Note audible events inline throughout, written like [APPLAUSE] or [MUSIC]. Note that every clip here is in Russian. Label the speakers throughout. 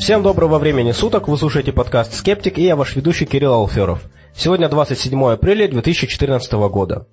Speaker 1: Всем доброго времени суток, вы слушаете подкаст «Скептик» и я ваш ведущий Кирилл Алферов. Сегодня 27 апреля 2014 года.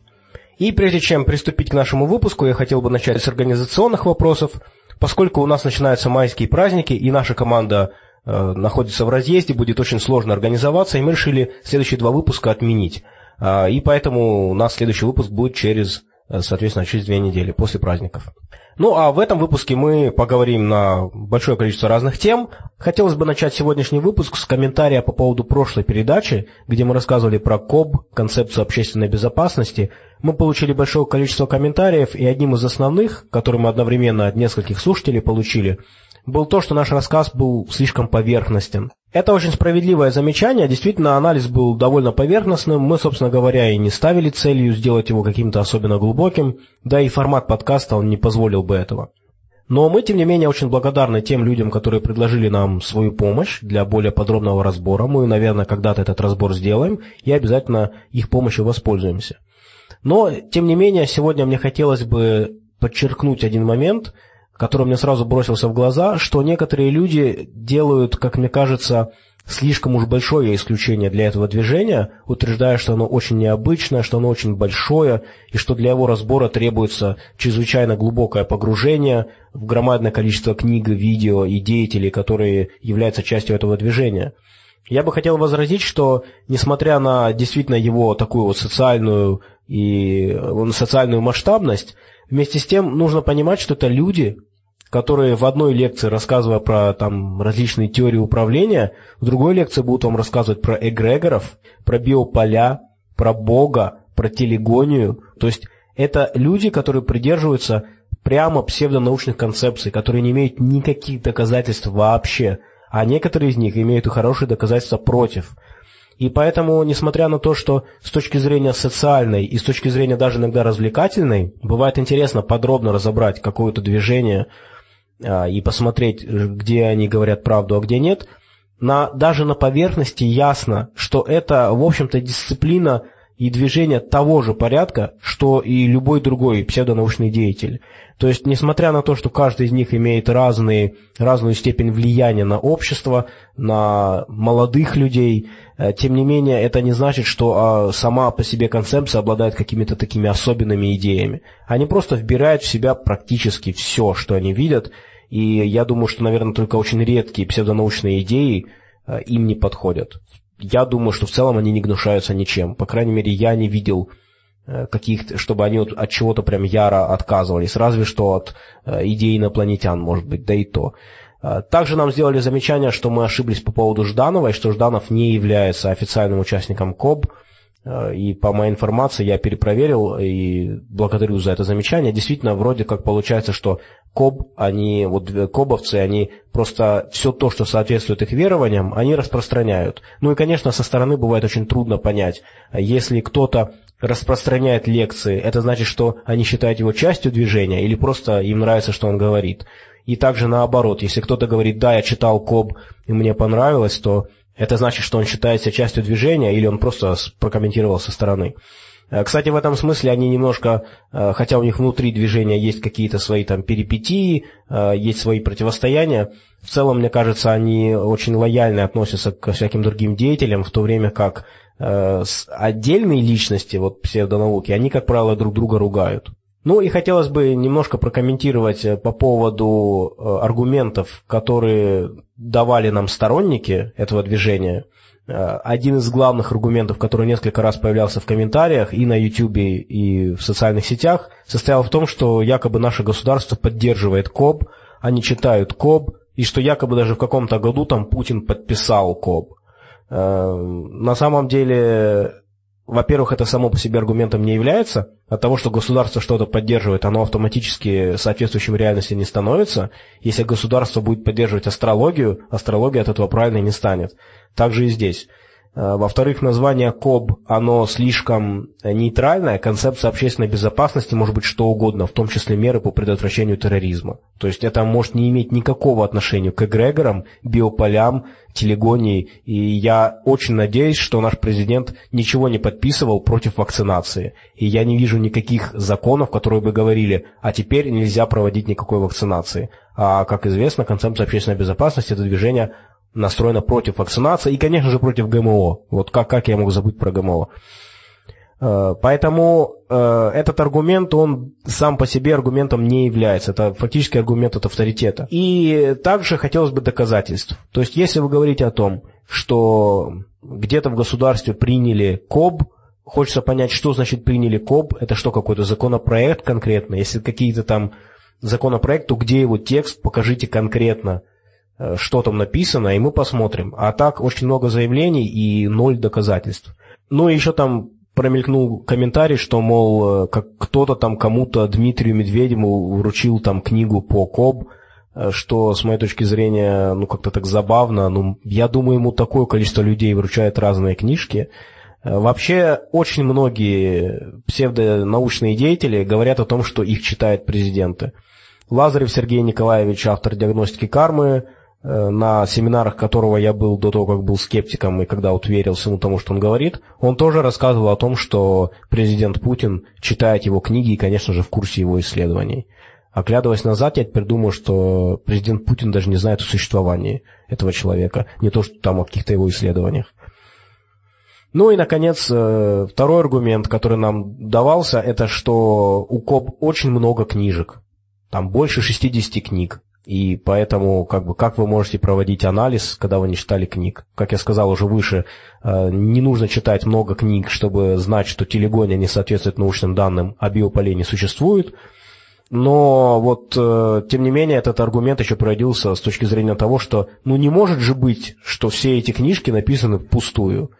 Speaker 1: И прежде чем приступить к нашему выпуску, я хотел бы начать с организационных вопросов, поскольку у нас начинаются майские праздники и наша команда э, находится в разъезде, будет очень сложно организоваться, и мы решили следующие два выпуска отменить. Э, и поэтому у нас следующий выпуск будет через, соответственно, через две недели, после праздников. Ну, а в этом выпуске мы поговорим на большое количество разных тем. Хотелось бы начать сегодняшний выпуск с комментария по поводу прошлой передачи, где мы рассказывали про КОБ, концепцию общественной безопасности. Мы получили большое количество комментариев, и одним из основных, который мы одновременно от нескольких слушателей получили, был то, что наш рассказ был слишком поверхностен. Это очень справедливое замечание. Действительно, анализ был довольно поверхностным. Мы, собственно говоря, и не ставили целью сделать его каким-то особенно глубоким, да и формат подкаста он не позволил бы этого. Но мы, тем не менее, очень благодарны тем людям, которые предложили нам свою помощь для более подробного разбора. Мы, наверное, когда-то этот разбор сделаем и обязательно их помощью воспользуемся. Но, тем не менее, сегодня мне хотелось бы подчеркнуть один момент – который мне сразу бросился в глаза, что некоторые люди делают, как мне кажется, слишком уж большое исключение для этого движения, утверждая, что оно очень необычное, что оно очень большое, и что для его разбора требуется чрезвычайно глубокое погружение в громадное количество книг, видео и деятелей, которые являются частью этого движения. Я бы хотел возразить, что несмотря на действительно его такую вот социальную и социальную масштабность, вместе с тем нужно понимать, что это люди, которые в одной лекции, рассказывая про там, различные теории управления, в другой лекции будут вам рассказывать про эгрегоров, про биополя, про Бога, про телегонию. То есть это люди, которые придерживаются прямо псевдонаучных концепций, которые не имеют никаких доказательств вообще, а некоторые из них имеют и хорошие доказательства против. И поэтому, несмотря на то, что с точки зрения социальной и с точки зрения даже иногда развлекательной, бывает интересно подробно разобрать какое-то движение, и посмотреть, где они говорят правду, а где нет, на, даже на поверхности ясно, что это, в общем-то, дисциплина и движение того же порядка, что и любой другой псевдонаучный деятель. То есть, несмотря на то, что каждый из них имеет разные, разную степень влияния на общество, на молодых людей, э, тем не менее, это не значит, что а, сама по себе концепция обладает какими-то такими особенными идеями. Они просто вбирают в себя практически все, что они видят, и я думаю, что, наверное, только очень редкие псевдонаучные идеи э, им не подходят. Я думаю, что в целом они не гнушаются ничем. По крайней мере, я не видел э, каких чтобы они от, от чего-то прям яро отказывались, разве что от э, идеи инопланетян, может быть, да и то. Также нам сделали замечание, что мы ошиблись по поводу Жданова, и что Жданов не является официальным участником КОБ, и по моей информации я перепроверил и благодарю за это замечание. Действительно, вроде как получается, что КОБ, они, вот КОБовцы, они просто все то, что соответствует их верованиям, они распространяют. Ну и, конечно, со стороны бывает очень трудно понять, если кто-то распространяет лекции, это значит, что они считают его частью движения или просто им нравится, что он говорит. И также наоборот, если кто-то говорит, да, я читал КОБ и мне понравилось, то это значит, что он считается частью движения или он просто прокомментировал со стороны. Э, кстати, в этом смысле они немножко, э, хотя у них внутри движения есть какие-то свои там перипетии, э, есть свои противостояния, в целом, мне кажется, они очень лояльно относятся к всяким другим деятелям, в то время как отдельные личности, вот псевдонауки, они, как правило, друг друга ругают. Ну и хотелось бы немножко прокомментировать э, по поводу э, аргументов, которые давали нам сторонники этого движения. Э, один из главных аргументов, который несколько раз появлялся в комментариях и на YouTube, и в социальных сетях, состоял в том, что якобы наше государство поддерживает КОБ, они читают КОБ, и что якобы даже в каком-то году там Путин подписал КОБ. На самом деле во-первых, это само по себе аргументом не является. От того, что государство что-то поддерживает, оно автоматически соответствующим реальности не становится. Если государство будет поддерживать астрологию, астрология от этого правильной не станет. Так же и здесь. Э, во-вторых, название КОБ, оно слишком нейтральное. Концепция общественной безопасности может быть что угодно, в том числе меры по предотвращению терроризма. То есть это может не иметь никакого отношения к эгрегорам, биополям, телегонии. И я очень надеюсь, что наш президент ничего не подписывал против вакцинации. И я не вижу никаких законов, которые бы говорили, а теперь нельзя проводить никакой вакцинации. А, как известно, концепция общественной безопасности – это движение настроена против вакцинации и, конечно же, против ГМО. Вот как, как я мог забыть про ГМО? Э, поэтому э, этот аргумент, он сам по себе аргументом не является. Это фактически аргумент от авторитета. И также хотелось бы доказательств. То есть, если вы говорите о том, что где-то в государстве приняли КОБ, хочется понять, что значит приняли КОБ, это что, какой-то законопроект конкретно? Если какие-то там законопроект, то где его текст, покажите конкретно – что там написано, и мы посмотрим. А так очень много заявлений и ноль доказательств. Ну и еще там промелькнул комментарий, что, мол, э, как кто-то там кому-то, Дмитрию Медведеву, вручил там книгу по КОБ, э, что, с моей точки зрения, ну, как-то так забавно. Ну, я думаю, ему такое количество людей вручает разные книжки. Вообще, очень многие псевдонаучные деятели говорят о том, что их читают президенты. Лазарев Сергей Николаевич, автор диагностики кармы, Э, на семинарах которого я был до того, как был скептиком, и когда вот верил тому, что он говорит, он тоже рассказывал о том, что президент Путин читает его книги и, конечно же, в курсе его исследований. Оглядываясь назад, я теперь думаю, что президент Путин даже не знает о существовании этого человека, не то, что там о каких-то его исследованиях. Ну и, наконец, э, второй аргумент, который нам давался, это что у КОП очень много книжек. Там больше 60 книг. И поэтому, как бы, как вы можете проводить анализ, когда вы не читали книг? Как я сказал уже выше, э, не нужно читать много книг, чтобы знать, что телегония не соответствует научным данным, а биополей не существует. Но вот, э, тем не менее, этот аргумент еще породился с точки зрения того, что, ну, не может же быть, что все эти книжки написаны впустую.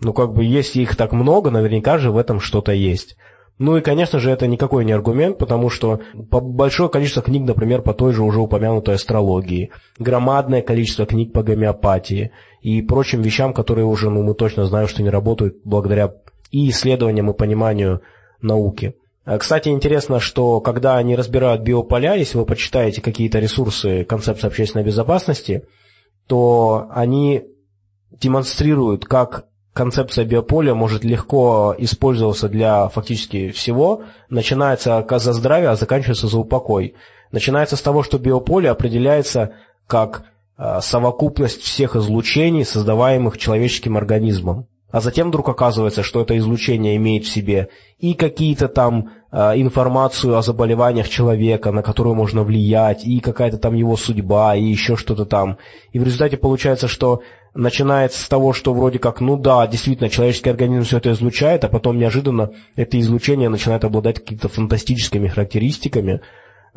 Speaker 1: Ну, как бы, если их так много, наверняка же в этом что-то есть. Ну и, конечно же, это никакой не аргумент, потому что большое количество книг, например, по той же уже упомянутой астрологии, громадное количество книг по гомеопатии и прочим вещам, которые уже, ну, мы точно знаем, что не работают благодаря и исследованиям, и пониманию науки. А, кстати, интересно, что когда они разбирают биополя, если вы почитаете какие-то ресурсы концепции общественной безопасности, то они демонстрируют, как концепция биополя может легко использоваться для фактически всего. Начинается за здравие, а заканчивается за упокой. Начинается с того, что биополе определяется как а, совокупность всех излучений, создаваемых человеческим организмом. А затем вдруг оказывается, что это излучение имеет в себе и какие-то там информацию о заболеваниях человека, на которую можно влиять, и какая-то там его судьба, и еще что-то там. И в результате получается, что начинается с того, что вроде как, ну да, действительно, человеческий организм все это излучает, а потом неожиданно это излучение начинает обладать какими-то фантастическими характеристиками,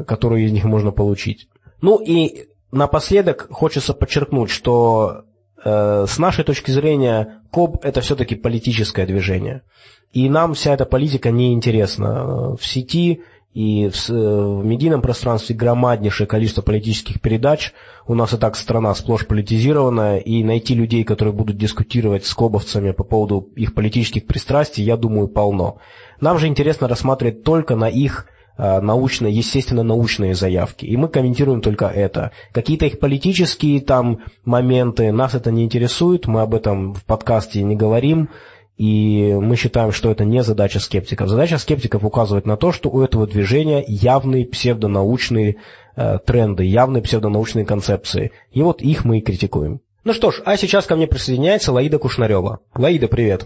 Speaker 1: которые из них можно получить. Ну и напоследок хочется подчеркнуть, что э, с нашей точки зрения КОБ это все-таки политическое движение. И нам вся эта политика не интересна. В сети и в, э, в медийном пространстве громаднейшее количество политических передач. У нас и так страна сплошь политизированная, и найти людей, которые будут дискутировать с кобовцами по поводу их политических пристрастий, я думаю, полно. Нам же интересно рассматривать только на их э, научные, естественно, научные заявки. И мы комментируем только это. Какие-то их политические там моменты, нас это не интересует, мы об этом в подкасте не говорим. И мы считаем, что это не задача скептиков. Задача скептиков указывать на то, что у этого движения явные псевдонаучные э, тренды, явные псевдонаучные концепции. И вот их мы и критикуем. Ну что ж, а сейчас ко мне присоединяется Лаида Кушнарева. Лаида, привет.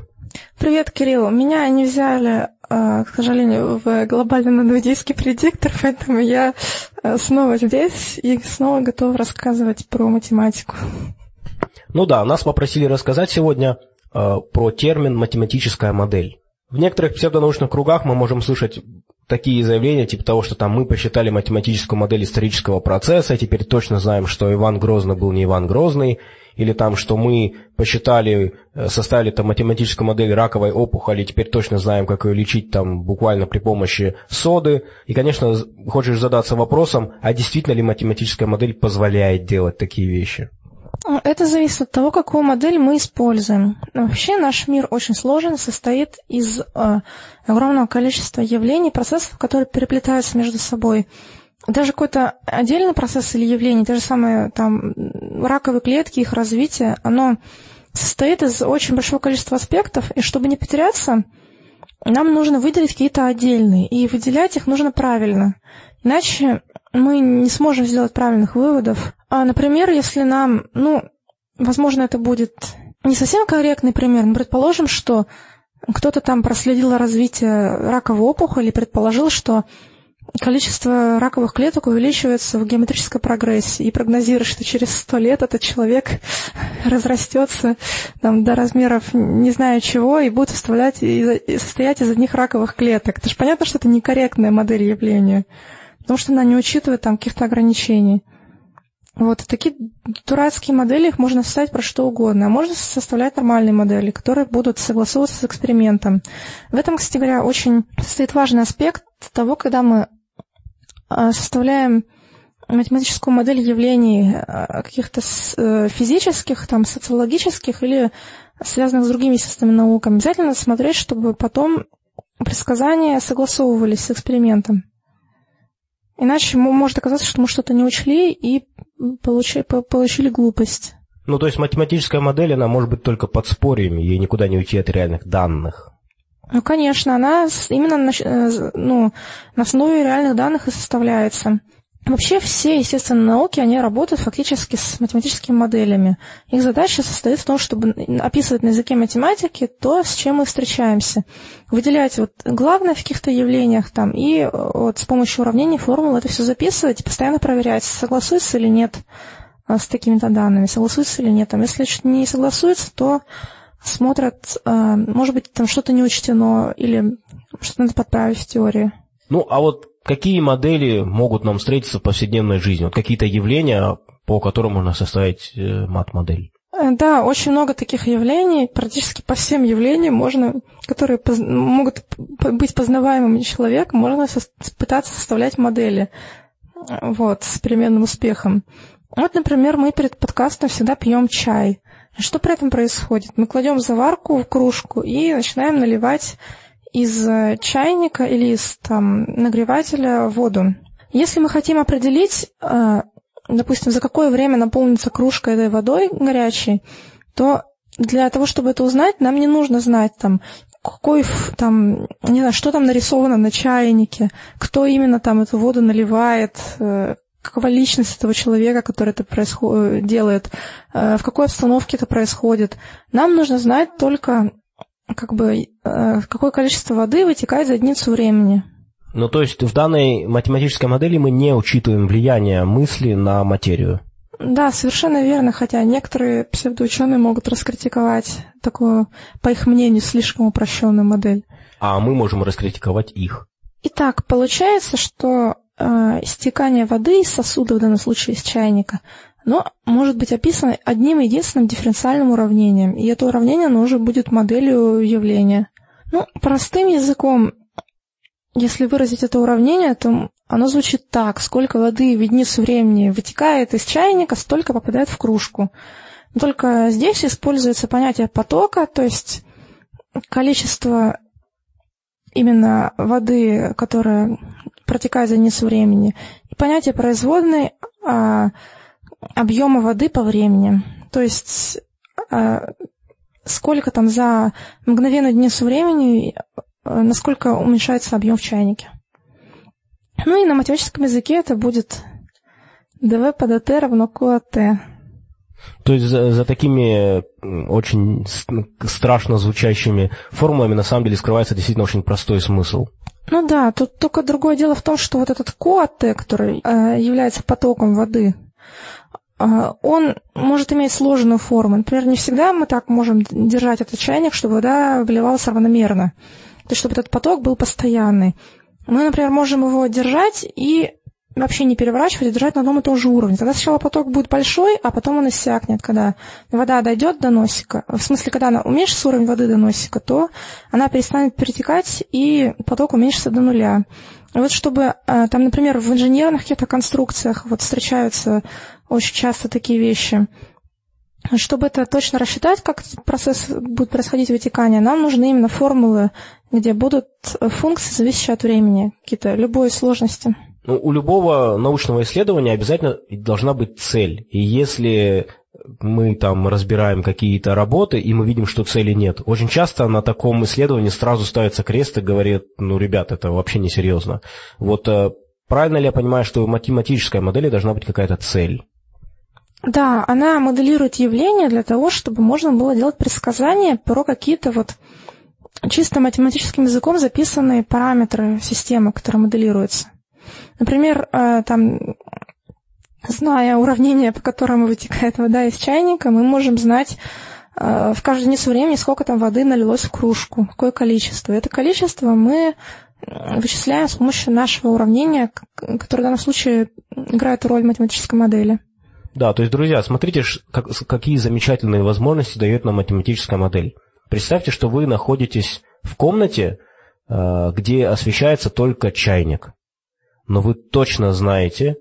Speaker 2: Привет, Кирилл. Меня не взяли, э, к сожалению, в глобальный надведийский предиктор, [LAUGHS] поэтому я э, снова здесь и снова готов рассказывать про математику.
Speaker 1: Ну да, нас попросили рассказать сегодня Э, про термин «математическая модель». В некоторых псевдонаучных кругах мы можем слышать такие заявления, типа того, что там мы посчитали математическую модель исторического процесса, и теперь точно знаем, что Иван Грозный был не Иван Грозный, или там, что мы посчитали, э, составили там математическую модель раковой опухоли, теперь точно знаем, как ее лечить там буквально при помощи соды. И, конечно, хочешь задаться вопросом, а действительно ли математическая модель позволяет делать такие вещи?
Speaker 2: Это зависит от того, какую модель мы используем. Вообще наш мир очень сложен, состоит из э, огромного количества явлений, процессов, которые переплетаются между собой. Даже какой-то отдельный процесс или явление, те же самые там раковые клетки, их развитие, оно состоит из очень большого количества аспектов, и чтобы не потеряться, нам нужно выделить какие-то отдельные, и выделять их нужно правильно. Иначе мы не сможем сделать правильных выводов. А, например, если нам, ну, возможно, это будет не совсем корректный пример, но предположим, что кто-то там проследил развитие раковой опухоли и предположил, что количество раковых клеток увеличивается в геометрической прогрессии и прогнозирует, что через сто лет этот человек [LAUGHS] разрастется там, до размеров не знаю чего и будет составлять, и состоять из одних раковых клеток. Это же понятно, что это некорректная модель явления, потому что она не учитывает там каких-то ограничений. Вот такие дурацкие модели, их можно составить про что угодно. А можно составлять нормальные модели, которые будут согласовываться с экспериментом. В этом, кстати говоря, очень стоит важный аспект того, когда мы а, составляем математическую модель явлений а, каких-то э, физических, там, социологических или связанных с другими системами науками. Обязательно смотреть, чтобы потом предсказания согласовывались с экспериментом. Иначе может оказаться, что мы что-то не учли и получили, получили глупость.
Speaker 1: Ну, то есть математическая модель, она может быть только подспорьем, ей никуда не уйти от реальных данных.
Speaker 2: Ну, конечно, она именно на, э, ну, на основе реальных данных и составляется. Вообще все естественные науки, они работают фактически с математическими моделями. Их задача состоит в том, чтобы описывать на языке математики то, с чем мы встречаемся. Выделять вот главное в каких-то явлениях там, и э, вот с помощью уравнений, формул это все записывать и постоянно проверять, согласуется или нет э, с такими-то данными, согласуется или нет. Там, если не согласуется, то смотрят, э, может быть, там что-то не учтено или что-то надо подправить в теории.
Speaker 1: Ну, а вот какие модели могут нам встретиться в повседневной жизни? Вот какие-то явления, по которым можно составить э, мат-модель?
Speaker 2: Э, да, очень много таких явлений, практически по всем явлениям можно, которые поз... могут быть познаваемыми человеком, можно со... пытаться составлять модели вот, с переменным успехом. Вот, например, мы перед подкастом всегда пьем чай. Что при этом происходит? Мы кладем заварку в кружку и начинаем наливать из э, чайника или из там, нагревателя воду. Если мы хотим определить, э, допустим, за какое время наполнится кружка этой водой горячей, то для того, чтобы это узнать, нам не нужно знать там, какой там, не знаю, что там нарисовано на чайнике, кто именно там эту воду наливает, э, какова личность этого человека, который это происход... делает, в какой обстановке это происходит. Нам нужно знать только как бы э, какое количество воды вытекает за единицу времени.
Speaker 1: Ну, то есть в данной математической модели мы не учитываем влияние мысли на материю.
Speaker 2: Да, совершенно верно, хотя некоторые псевдоученые могут раскритиковать такую, по их мнению, слишком упрощенную модель.
Speaker 1: А мы можем раскритиковать их.
Speaker 2: Итак, получается, что э, стекание воды из сосуда, в данном случае из чайника, но может быть описано одним единственным дифференциальным уравнением, и это уравнение оно уже будет моделью явления. Ну, простым языком, если выразить это уравнение, то оно звучит так. Сколько воды в единицу времени вытекает из чайника, столько попадает в кружку. Только здесь используется понятие потока, то есть количество именно воды, которая протекает за единицу времени, и понятие производной, а объема воды по времени. То есть э, сколько там за мгновенную единицу времени, э, насколько уменьшается объем в чайнике. Ну и на математическом языке это будет dv по dt равно QAT.
Speaker 1: То есть за, за такими очень страшно звучащими формулами на самом деле скрывается действительно очень простой смысл.
Speaker 2: Ну да, тут только другое дело в том, что вот этот КОАТ, который э, является потоком воды, а, он может иметь сложную форму. Например, не всегда мы так можем держать этот чайник, чтобы вода выливалась равномерно. То есть, чтобы этот поток был постоянный. Мы, например, можем его держать и вообще не переворачивать, и держать на одном и том же уровне. Тогда сначала поток будет большой, а потом он иссякнет. Когда вода дойдет до носика, в смысле, когда она уменьшится уровень воды до носика, то она перестанет перетекать, и поток уменьшится до нуля. Вот чтобы, а, там, например, в инженерных каких-то конструкциях вот встречаются очень часто такие вещи. чтобы это точно рассчитать, как процесс будет происходить вытекание, нам нужны именно формулы, где будут функции, зависящие от времени, какие-то любой сложности.
Speaker 1: Ну, у любого научного исследования обязательно должна быть цель. И если мы там разбираем какие-то работы, и мы видим, что цели нет. Очень часто на таком исследовании сразу ставится крест и говорит, ну, ребят, это вообще несерьезно. Вот э, правильно ли я понимаю, что в математической модели должна быть какая-то цель?
Speaker 2: Да, она моделирует явления для того, чтобы можно было делать предсказания про какие-то вот чисто математическим языком записанные параметры системы, которая моделируется. Например, э, там Зная уравнение, по которому вытекает вода из чайника, мы можем знать э, в каждую единицу времени, сколько там воды налилось в кружку, какое количество. Это количество мы вычисляем с помощью нашего уравнения, которое в данном случае играет роль математической модели.
Speaker 1: Да, то есть, друзья, смотрите, как, какие замечательные возможности дает нам математическая модель. Представьте, что вы находитесь в комнате, э, где освещается только чайник. Но вы точно знаете,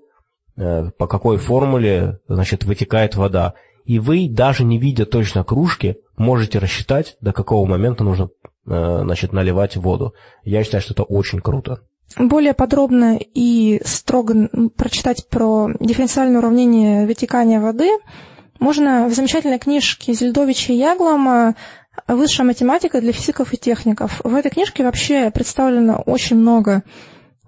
Speaker 1: Э, по какой формуле значит, вытекает вода. И вы, даже не видя точно кружки, можете рассчитать, до какого момента нужно э, значит, наливать воду. Я считаю, что это очень круто.
Speaker 2: Более подробно и строго прочитать про дифференциальное уравнение вытекания воды можно в замечательной книжке Зельдовича и Яглома «Высшая математика для физиков и техников». В этой книжке вообще представлено очень много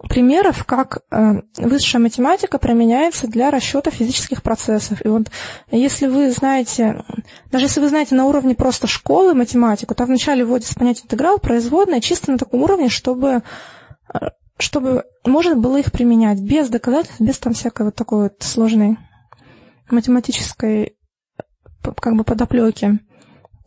Speaker 2: примеров, как э, высшая математика применяется для расчета физических процессов. И вот если вы знаете, даже если вы знаете на уровне просто школы математику, то вначале вводится понятие интеграл, производная, чисто на таком уровне, чтобы, э, чтобы можно было их применять без доказательств, без там всякой вот такой вот сложной математической как бы подоплеки.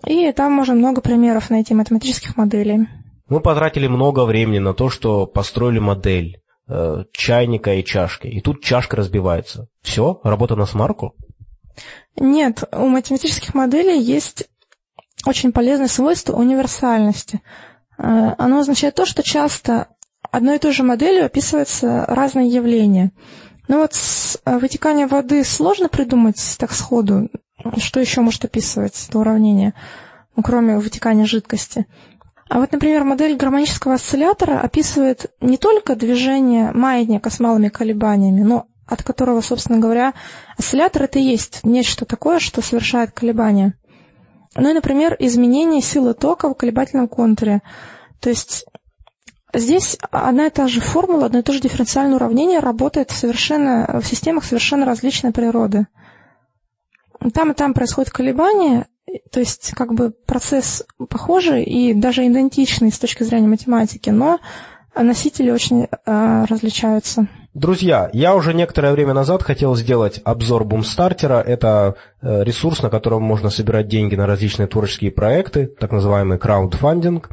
Speaker 2: И там можно много примеров найти математических моделей.
Speaker 1: Мы потратили много времени на то, что построили модель э, чайника и чашки. И тут чашка разбивается. Все? Работа на смарку?
Speaker 2: Нет, у математических моделей есть очень полезное свойство универсальности. Э, оно означает то, что часто одной и той же моделью описываются разные явления. Но вот э, вытеканием воды сложно придумать так сходу, что еще может описывать это уравнение, ну, кроме вытекания жидкости. А вот, например, модель гармонического осциллятора описывает не только движение маятника с малыми колебаниями, но от которого, собственно говоря, осциллятор это и есть нечто такое, что совершает колебания. Ну и, например, изменение силы тока в колебательном контуре. То есть здесь одна и та же формула, одно и то же дифференциальное уравнение работает совершенно, в системах совершенно различной природы. Там и там происходит колебание, то есть как бы процесс похожий и даже идентичный с точки зрения математики, но носители очень э, различаются.
Speaker 1: Друзья, я уже некоторое время назад хотел сделать обзор бумстартера. Это э, ресурс, на котором можно собирать деньги на различные творческие проекты, так называемый краудфандинг.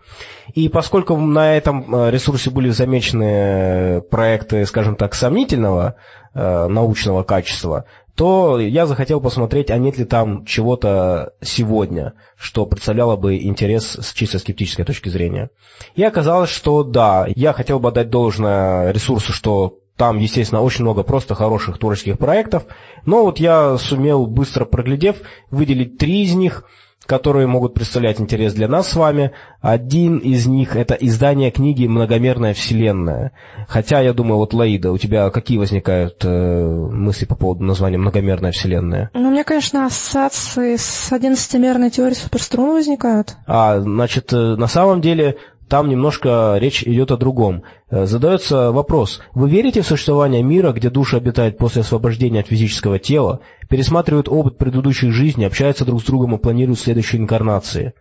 Speaker 1: И поскольку на этом э, ресурсе были замечены проекты, скажем так, сомнительного э, научного качества, то я захотел посмотреть, а нет ли там чего-то сегодня, что представляло бы интерес с чисто скептической точки зрения. И оказалось, что да, я хотел бы отдать должное ресурсу, что там, естественно, очень много просто хороших творческих проектов, но вот я сумел, быстро проглядев, выделить три из них – которые могут представлять интерес для нас с вами. Один из них – это издание книги «Многомерная вселенная». Хотя, я думаю, вот, Лаида, у тебя какие возникают э, мысли по поводу названия «Многомерная вселенная»?
Speaker 2: Ну, у меня, конечно, ассоциации с одиннадцатимерной теорией суперструн возникают.
Speaker 1: А, значит, э, на самом деле там немножко речь идет о другом. Э, задается вопрос, вы верите в существование мира, где душа обитает после освобождения от физического тела, пересматривают опыт предыдущих жизней, общаются друг с другом и планируют следующие инкарнации?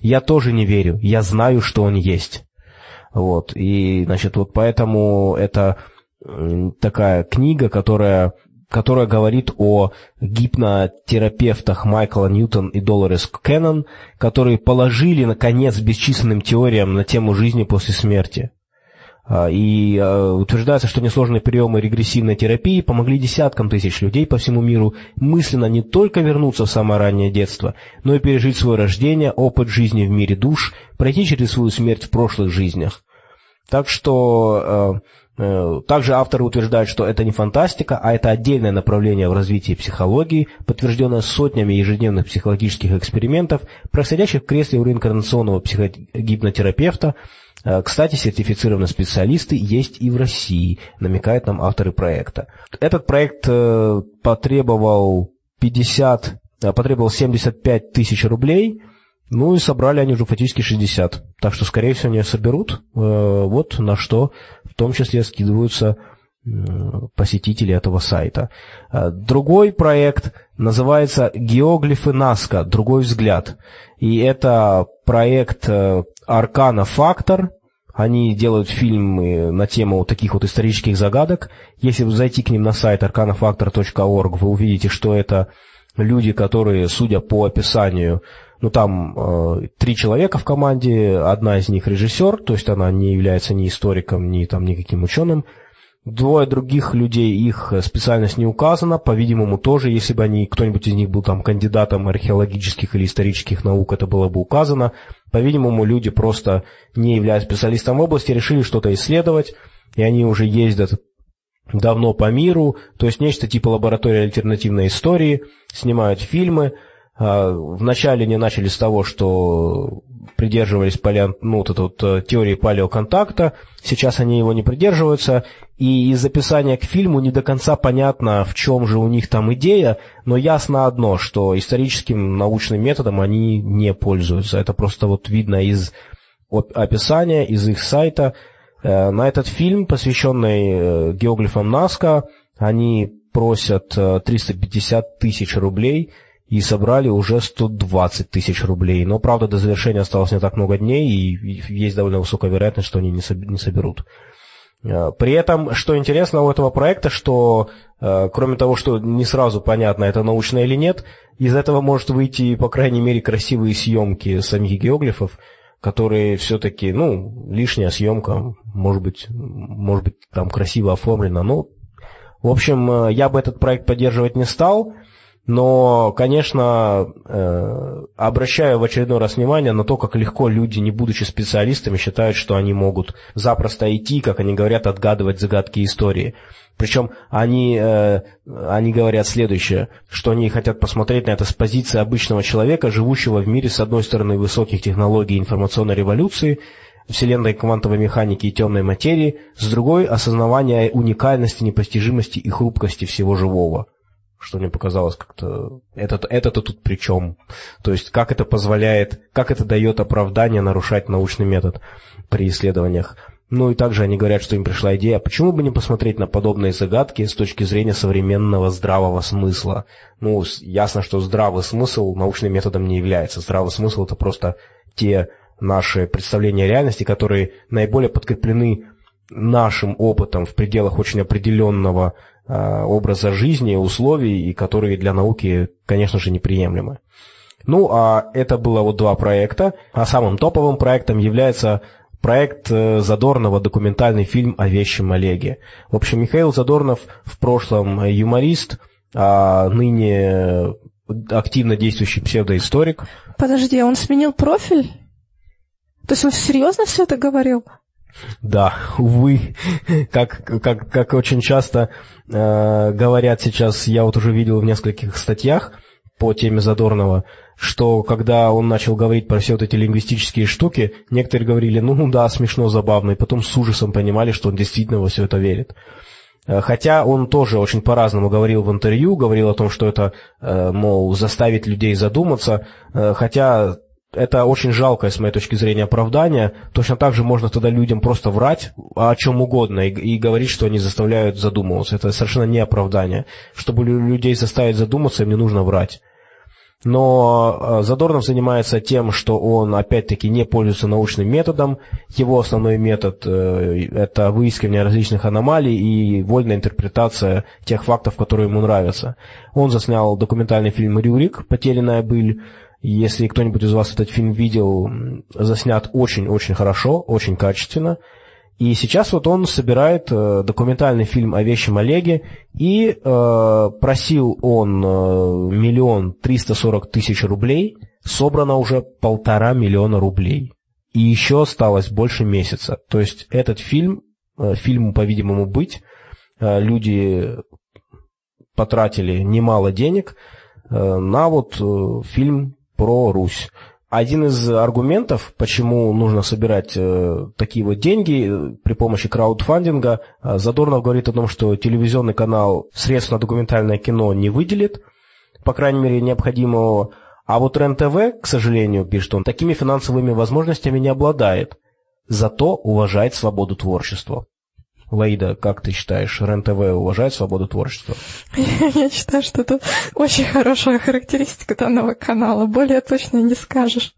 Speaker 1: Я тоже не верю, я знаю, что он есть. Вот, и, значит, вот поэтому это такая книга, которая которая говорит о гипнотерапевтах Майкла Ньютон и Долорес Кеннон, которые положили, наконец, бесчисленным теориям на тему жизни после смерти. А, и а, утверждается, что несложные приемы регрессивной терапии помогли десяткам тысяч людей по всему миру мысленно не только вернуться в самое раннее детство, но и пережить свое рождение, опыт жизни в мире душ, пройти через свою смерть в прошлых жизнях. Так что э, э, также авторы утверждают, что это не фантастика, а это отдельное направление в развитии психологии, подтвержденное сотнями ежедневных психологических экспериментов, происходящих в кресле у реинкарнационного психогипнотерапевта. Э, кстати, сертифицированные специалисты есть и в России, намекают нам авторы проекта. Этот проект потребовал 50, потребовал 75 тысяч рублей – ну и собрали они уже фактически 60. Так что, скорее всего, они соберут. Э, вот на что в том числе скидываются посетители этого сайта. Э, другой проект называется «Геоглифы Наска. Другой взгляд». И это проект Аркана э, Фактор. Они делают фильмы на тему таких вот исторических загадок. Если вы зайти к ним на сайт arcanafactor.org, вы увидите, что это люди, которые, судя по описанию, ну там э, три человека в команде, одна из них режиссер, то есть она не является ни историком, ни там никаким ученым. Двое других людей, их специальность не указана, по-видимому, тоже, если бы они, кто-нибудь из них был там кандидатом археологических или исторических наук, это было бы указано. По-видимому, люди просто, не являясь специалистом в области, решили что-то исследовать, и они уже ездят давно по миру, то есть нечто типа лаборатории альтернативной истории, снимают фильмы, Вначале они начали с того, что придерживались палеон, ну, вот этой вот э, теории палеоконтакта, сейчас они его не придерживаются, и из описания к фильму не до конца понятно, в чем же у них там идея, но ясно одно, что историческим научным методом они не пользуются. Это просто вот видно из описания, из их сайта. Э, на этот фильм, посвященный э, геоглифам Наска, они просят 350 тысяч рублей – и собрали уже 120 тысяч рублей. Но, правда, до завершения осталось не так много дней, и есть довольно высокая вероятность, что они не соберут. Э, при этом, что интересно у этого проекта, что э, кроме того, что не сразу понятно, это научно или нет, из этого может выйти, по крайней мере, красивые съемки самих геоглифов, которые все-таки, ну, лишняя съемка, может быть, может быть, там красиво оформлена. Ну, в общем, э, я бы этот проект поддерживать не стал, но, конечно, э, обращаю в очередной раз внимание на то, как легко люди, не будучи специалистами, считают, что они могут запросто идти, как они говорят, отгадывать загадки истории. Причем они, э, они говорят следующее, что они хотят посмотреть на это с позиции обычного человека, живущего в мире, с одной стороны, высоких технологий информационной революции, вселенной квантовой механики и темной материи, с другой – осознавания уникальности, непостижимости и хрупкости всего живого что мне показалось как-то... Это-то это тут при чем? То есть как это позволяет, как это дает оправдание нарушать научный метод при исследованиях? Ну и также они говорят, что им пришла идея, почему бы не посмотреть на подобные загадки с точки зрения современного здравого смысла? Ну, ясно, что здравый смысл научным методом не является. Здравый смысл это просто те наши представления о реальности, которые наиболее подкреплены нашим опытом в пределах очень определенного Э, образа жизни, условий, и которые для науки, конечно же, неприемлемы. Ну, а это было вот два проекта, а самым топовым проектом является проект э, Задорнова документальный фильм о вещем Олеге. В общем, Михаил Задорнов в прошлом юморист, а ныне активно действующий псевдоисторик.
Speaker 2: Подожди, а он сменил профиль? То есть он серьезно все это говорил?
Speaker 1: Да, увы, как, как, как очень часто э, говорят сейчас, я вот уже видел в нескольких статьях по теме Задорнова, что когда он начал говорить про все вот эти лингвистические штуки, некоторые говорили, ну да, смешно, забавно, и потом с ужасом понимали, что он действительно во все это верит. Э, хотя он тоже очень по-разному говорил в интервью, говорил о том, что это, э, мол, заставит людей задуматься, э, хотя это очень жалкое, с моей точки зрения, оправдание. Точно так же можно тогда людям просто врать о чем угодно и, и говорить, что они заставляют задумываться. Это совершенно не оправдание. Чтобы людей заставить задуматься, им не нужно врать. Но э, Задорнов занимается тем, что он, опять-таки, не пользуется научным методом. Его основной метод э, – это выискивание различных аномалий и вольная интерпретация тех фактов, которые ему нравятся. Он заснял документальный фильм «Рюрик. Потерянная быль», если кто-нибудь из вас этот фильм видел, заснят очень-очень хорошо, очень качественно. И сейчас вот он собирает э, документальный фильм о вещем Олеге, и э, просил он э, миллион триста сорок тысяч рублей, собрано уже полтора миллиона рублей. и еще осталось больше месяца. То есть этот фильм, э, фильму, по-видимому, быть, люди потратили немало денег на вот фильм про Русь. Один из аргументов, почему нужно собирать такие вот деньги при помощи краудфандинга, Задорнов говорит о том, что телевизионный канал средств на документальное кино не выделит, по крайней мере, необходимого, а вот РЕН-ТВ, к сожалению, пишет он, такими финансовыми возможностями не обладает, зато уважает свободу творчества. Лейда, как ты считаешь, РЕН-ТВ уважает свободу творчества? [LAUGHS]
Speaker 2: Я считаю, что это очень хорошая характеристика данного канала. Более точно не скажешь.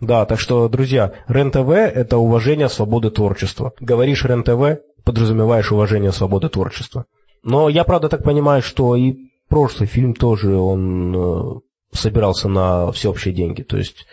Speaker 1: Да, так что, друзья, РЕН-ТВ – это уважение свободы творчества. Говоришь РЕН-ТВ, подразумеваешь уважение свободы творчества. Но я, правда, так понимаю, что и прошлый фильм тоже, он э, собирался на всеобщие деньги. То есть,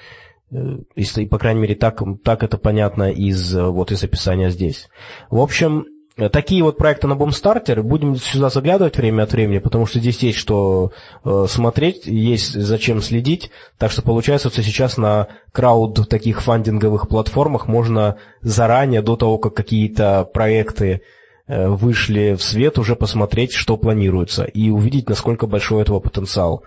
Speaker 1: э, если, по крайней мере, так, так это понятно из, э, вот, из описания здесь. В общем, такие вот проекты на Бомстартер, будем сюда заглядывать время от времени, потому что здесь есть что э, смотреть, есть зачем следить. Так что получается, что сейчас на крауд таких фандинговых платформах можно заранее, до того, как какие-то проекты вышли в свет, уже посмотреть, что планируется, и увидеть, насколько большой этого потенциал.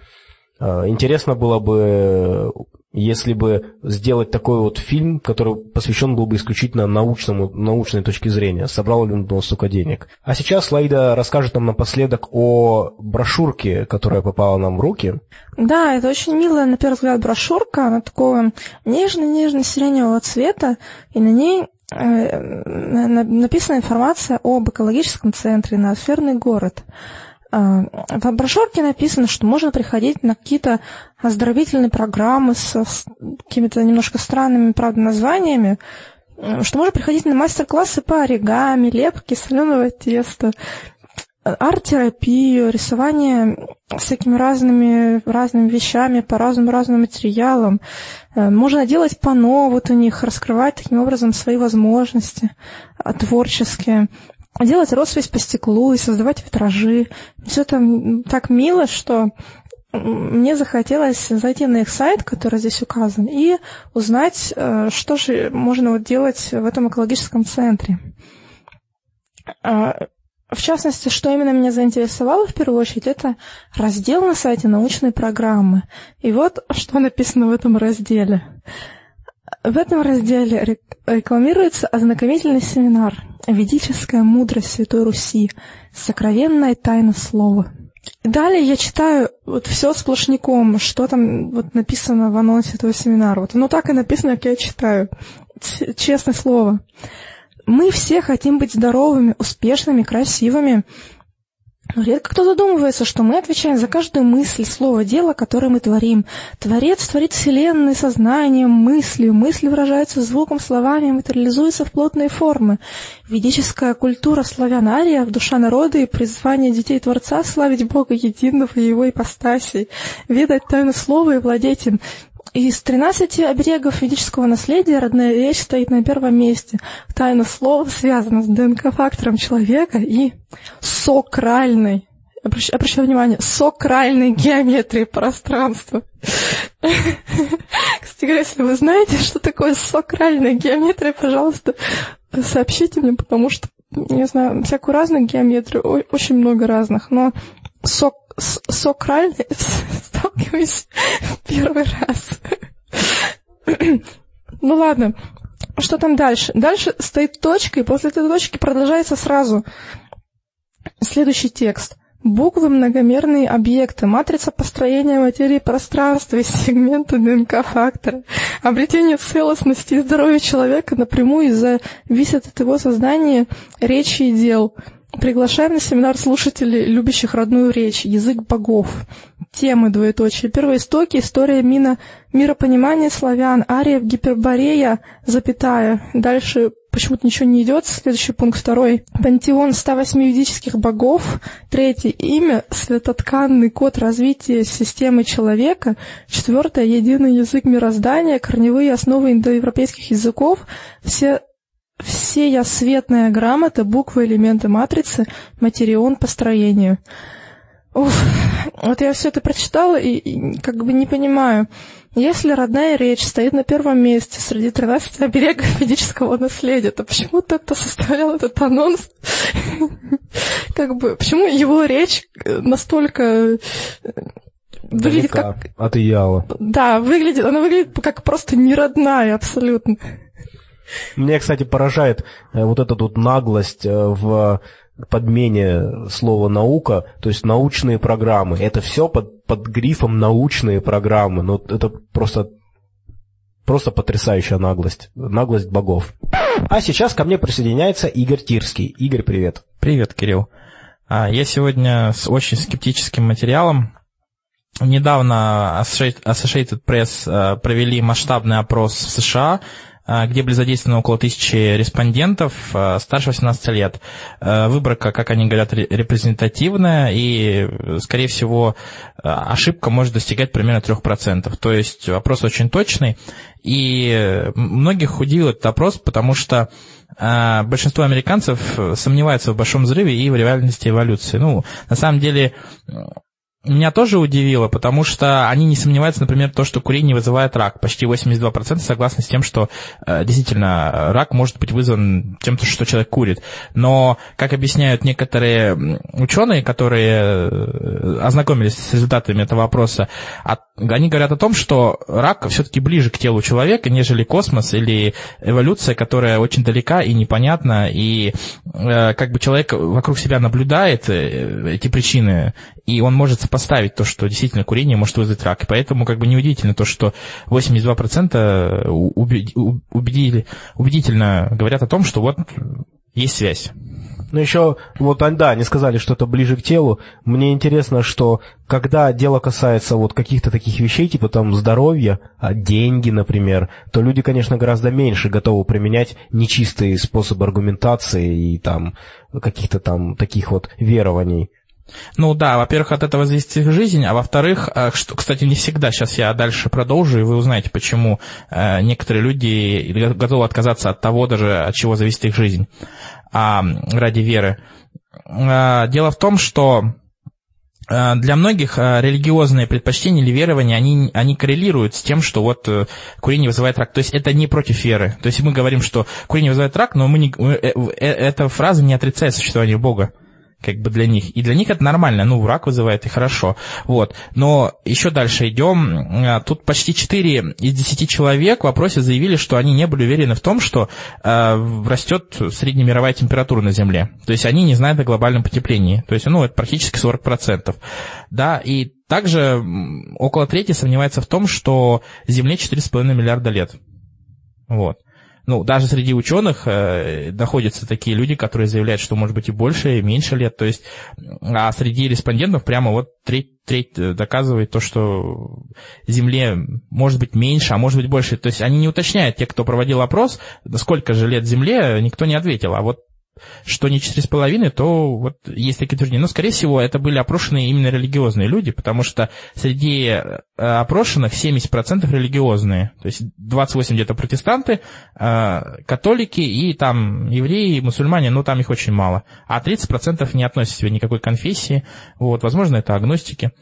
Speaker 1: Э, интересно было бы, если бы сделать такой вот фильм, который посвящен был бы исключительно научному, научной точке зрения, собрал ли он столько денег. А сейчас Лайда расскажет нам напоследок о брошюрке, которая попала нам в руки.
Speaker 2: Да, это очень милая, на первый взгляд, брошюрка. Она такого нежно-нежно-сиреневого цвета, и на ней э, написана информация об экологическом центре «Ноосферный город». А, в брошюрке написано, что можно приходить на какие-то оздоровительные программы с, с какими-то немножко странными, правда, названиями, что можно приходить на мастер-классы по оригами, лепке соленого теста, арт-терапию, рисование всякими разными, разными вещами по разным-разным материалам. Э, можно делать пано вот у них, раскрывать таким образом свои возможности а, творческие делать роспись по стеклу и создавать витражи. Все это так мило, что мне захотелось зайти на их сайт, который здесь указан, и узнать, э, что же можно вот делать в этом экологическом центре. А, в частности, что именно меня заинтересовало в первую очередь, это раздел на сайте научной программы. И вот что написано в этом разделе. В этом разделе рекламируется ознакомительный семинар «Ведическая мудрость Святой Руси. Сокровенная тайна слова». Далее я читаю вот все сплошняком, что там вот написано в анонсе этого семинара. Вот оно так и написано, как я читаю. Честное слово. Мы все хотим быть здоровыми, успешными, красивыми, Редко кто задумывается, что мы отвечаем за каждую мысль, слово, дело, которое мы творим. Творец творит вселенной сознанием, мыслью. Мысли выражаются звуком, словами, материализуются в плотные формы. Ведическая культура славян-ария, душа народа и призвание детей Творца славить Бога единого и его ипостасей, ведать тайну слова и владеть им. Из 13 оберегов ведического наследия родная речь стоит на первом месте. Тайна слова связана с ДНК-фактором человека и сокральной, обращаю, обращаю внимание, сокральной геометрией пространства. [LAUGHS] Кстати говоря, если вы знаете, что такое сокральная геометрия, пожалуйста, сообщите мне, потому что, не знаю, всякую разную геометрию, очень много разных, но сок сокральной [LAUGHS] сталкиваюсь первый раз. [CLEARS THROAT] ну ладно, что там дальше? Дальше стоит точка, и после этой точки продолжается сразу следующий текст. Буквы – многомерные объекты, матрица построения материи пространства и сегменты ДНК-фактора. Обретение целостности и здоровья человека напрямую зависит от его сознания, речи и дел – Приглашаем на семинар слушателей, любящих родную речь, язык богов. Темы двоеточие. Первоистоки, история мина, миропонимания славян, ария Гиперборея, запятая. Дальше почему-то ничего не идет. Следующий пункт второй. Пантеон 108 ведических богов. Третье. Имя, светотканный код развития системы человека. Четвертое. Единый язык мироздания, корневые основы индоевропейских языков. Все все я светная грамота, буквы, элементы матрицы, материон по строению. Уф, вот я все это прочитала и, и как бы не понимаю. Если родная речь стоит на первом месте среди 13 оберегов физического наследия, то почему ты это составлял этот анонс? [LAUGHS] Как бы, почему его речь настолько э, выглядит как...
Speaker 1: Одеяло.
Speaker 2: Да, выглядит, она выглядит как просто неродная абсолютно.
Speaker 1: Мне, кстати, поражает э, вот эта тут наглость э, в подмене слова «наука», то есть научные программы. Это все под, под грифом «научные программы». Ну, это просто, просто потрясающая наглость. Наглость богов. А сейчас ко мне присоединяется Игорь Тирский. Игорь, привет.
Speaker 3: Привет, Кирилл. А, я сегодня с очень скептическим материалом. Недавно Associated Press э, провели масштабный опрос в США где были задействованы около тысячи респондентов а, старше 18 лет. А, выборка, как они говорят, репрезентативная, и, скорее всего, ошибка может достигать примерно 3%. То есть вопрос очень точный, и многих удивил этот опрос, потому что большинство американцев сомневаются в большом взрыве и в реальности эволюции. Ну, на самом деле, меня тоже удивило, потому что они не сомневаются, например, то, что курение вызывает рак. Почти 82% согласны с тем, что э, действительно рак может быть вызван тем, что человек курит. Но, как объясняют некоторые ученые, которые э, ознакомились с результатами этого вопроса, от, они говорят о том, что рак все-таки ближе к телу человека, нежели космос или эволюция, которая очень далека и непонятна, и э, как бы человек вокруг себя наблюдает э, эти причины, и он может сопоставить то, что действительно курение может вызвать рак. И поэтому как бы неудивительно то, что 82% убедили, убедительно говорят о том, что вот есть связь.
Speaker 1: Ну еще, вот, да, они сказали, что это ближе к телу. Мне интересно, что когда дело касается вот каких-то таких вещей, типа там здоровья, а деньги, например, то люди, конечно, гораздо меньше готовы применять нечистые способы аргументации и там каких-то там таких вот верований.
Speaker 3: Ну да, во-первых, от этого зависит их жизнь, а во-вторых, э, что, кстати, не всегда, сейчас я дальше продолжу, и вы узнаете, почему э, некоторые люди готовы отказаться от того даже, от чего зависит их жизнь, а, ради веры. А, дело в том, что э, для многих религиозные предпочтения или верования, они, они коррелируют с тем, что вот курение вызывает рак. То есть это не против веры. То есть мы говорим, что курение вызывает рак, но мы не, эта фраза не отрицает существование Бога как бы для них. И для них это нормально, ну, враг вызывает, и хорошо. Вот. Но еще дальше идем. А, тут почти 4 из 10 человек в вопросе заявили, что они не были уверены в том, что э, растет среднемировая температура на Земле. То есть они не знают о глобальном потеплении. То есть, ну, это практически 40%. Да, и также около трети сомневается в том, что Земле 4,5 миллиарда лет. Вот ну, даже среди ученых э, находятся такие люди, которые заявляют, что может быть и больше, и меньше лет. То есть, а среди респондентов прямо вот треть, треть э, доказывает то, что Земле может быть меньше, а может быть больше. То есть они не уточняют, те, кто проводил опрос, сколько же лет Земле, никто не ответил. А вот что не четыре с половиной, то вот есть такие утверждения. Но, скорее всего, это были опрошенные именно религиозные люди, потому что среди э, опрошенных 70% религиозные. То есть 28 где-то протестанты, э, католики и там евреи, мусульмане, но там их очень мало. А 30% не относят себя никакой конфессии. Вот, возможно, это агностики.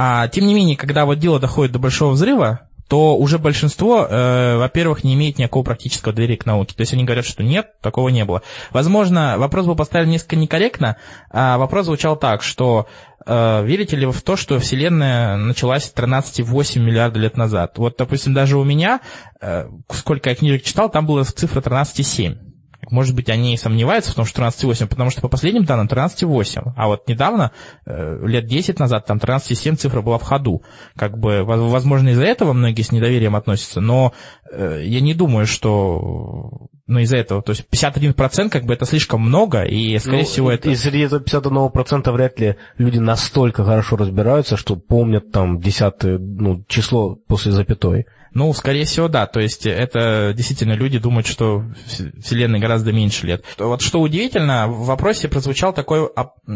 Speaker 3: А, тем не менее, когда вот дело доходит до большого взрыва, то уже большинство, э, во-первых, не имеет никакого практического доверия к науке. То есть они говорят, что нет, такого не было. Возможно, вопрос был поставлен несколько некорректно, а вопрос звучал так, что э, верите ли вы в то, что Вселенная началась 13,8 миллиарда лет назад? Вот, допустим, даже у меня, э, сколько я книжек читал, там была цифра 13,7. Может быть, они сомневаются в том, что 13,8, потому что по последним данным 13,8. А вот недавно, э, лет 10 назад, там 13,7 цифра была в ходу. Как бы, возможно, из-за этого многие с недоверием относятся, но э, я не думаю, что ну, из-за этого. То есть 51% как бы это слишком много, и, скорее ну, всего, это...
Speaker 1: И среди этого 51% вряд ли люди настолько хорошо разбираются, что помнят там десятое ну, число после запятой.
Speaker 3: Ну, скорее всего, да. То есть это действительно люди думают, что Вселенной гораздо меньше лет. Вот что удивительно, в вопросе прозвучал такой,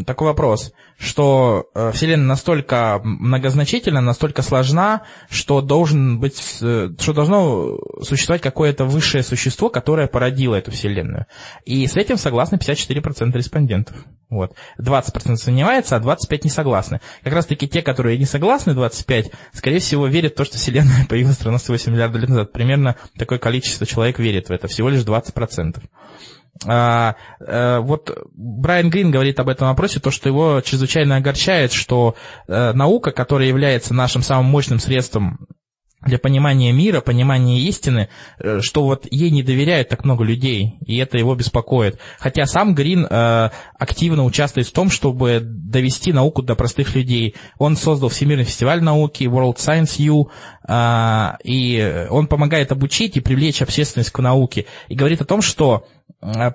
Speaker 3: такой вопрос, что э, Вселенная настолько многозначительна, настолько сложна, что должен быть, э, что должно существовать какое-то высшее существо, которое породило эту Вселенную. И с этим согласны 54% респондентов. Вот. 20% сомневается, а 25% не согласны. Как раз таки те, которые не согласны, 25, скорее всего, верят в то, что Вселенная [LAUGHS] появилась 98 миллиардов лет назад. Примерно такое количество человек верит в это, всего лишь 20%. А, а, вот Брайан Грин говорит об этом вопросе, то, что его чрезвычайно огорчает, что а, наука, которая является нашим самым мощным средством для понимания мира, понимания истины, э, что вот ей не доверяют так много людей, и это его беспокоит. Хотя сам Грин э, активно участвует в том, чтобы довести науку до простых людей. Он создал Всемирный фестиваль науки World Science U, э, и он помогает обучить и привлечь общественность к науке. И говорит о том, что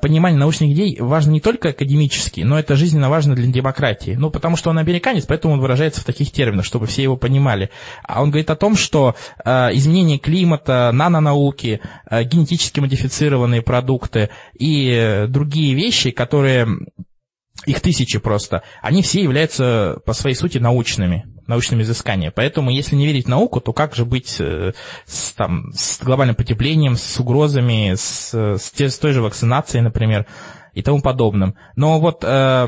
Speaker 3: понимание научных идей важно не только академически, но это жизненно важно для демократии. Ну, потому что он американец, поэтому он выражается в таких терминах, чтобы все его понимали. А он говорит о том, что э, изменение климата, нанонауки, э, генетически модифицированные продукты и э, другие вещи, которые их тысячи просто, они все являются по своей сути научными научными изысканиями. Поэтому, если не верить в науку, то как же быть э, с, там, с глобальным потеплением, с угрозами, с, с, те, с той же вакцинацией, например, и тому подобным. Но вот э,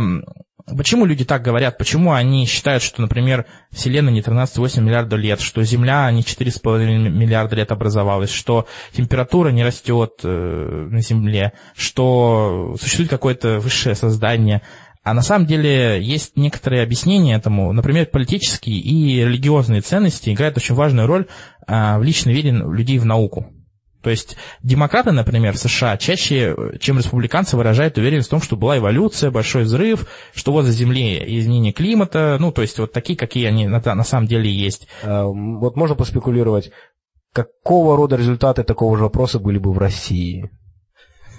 Speaker 3: почему люди так говорят? Почему они считают, что, например, Вселенная не 13,8 миллиарда лет, что Земля не 4,5 миллиарда лет образовалась, что температура не растет э, на Земле, что существует какое-то высшее создание – а на самом деле есть некоторые объяснения этому. Например, политические и религиозные ценности играют очень важную роль а, в личной вере людей в науку. То есть демократы, например, в США чаще, чем республиканцы, выражают уверенность в том, что была эволюция, большой взрыв, что возле Земли изменение климата, ну, то есть вот такие, какие они на, на самом деле есть.
Speaker 1: А, вот можно поспекулировать, какого рода результаты такого же вопроса были бы в России?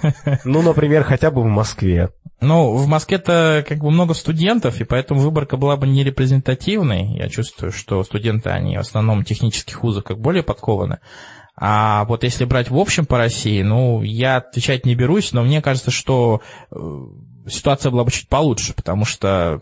Speaker 1: [LAUGHS] Ну, например, хотя бы в Москве.
Speaker 3: Ну, в Москве-то как бы много студентов, и поэтому выборка была бы не репрезентативной. Я чувствую, что студенты, они в основном технических вузах как более подкованы. А вот если брать в общем по России, ну, я отвечать не берусь, но мне кажется, что э, ситуация была бы чуть получше, потому что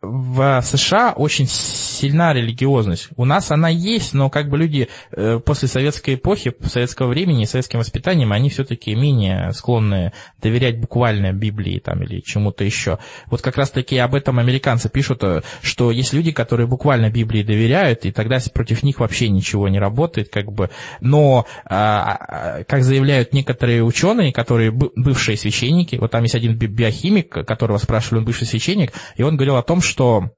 Speaker 3: в США очень сильна религиозность. У нас она есть, но как бы люди э, после советской эпохи, советского времени, советским воспитанием, они все-таки менее склонны доверять буквально Библии там, или чему-то еще. Вот как раз-таки об этом американцы пишут, э, что есть люди, которые буквально Библии доверяют, и тогда против них вообще ничего не работает, как бы. Но, а, а, как заявляют некоторые ученые, которые бывшие священники, вот там есть один биохимик, которого спрашивали, он бывший священник, и он говорил о том, что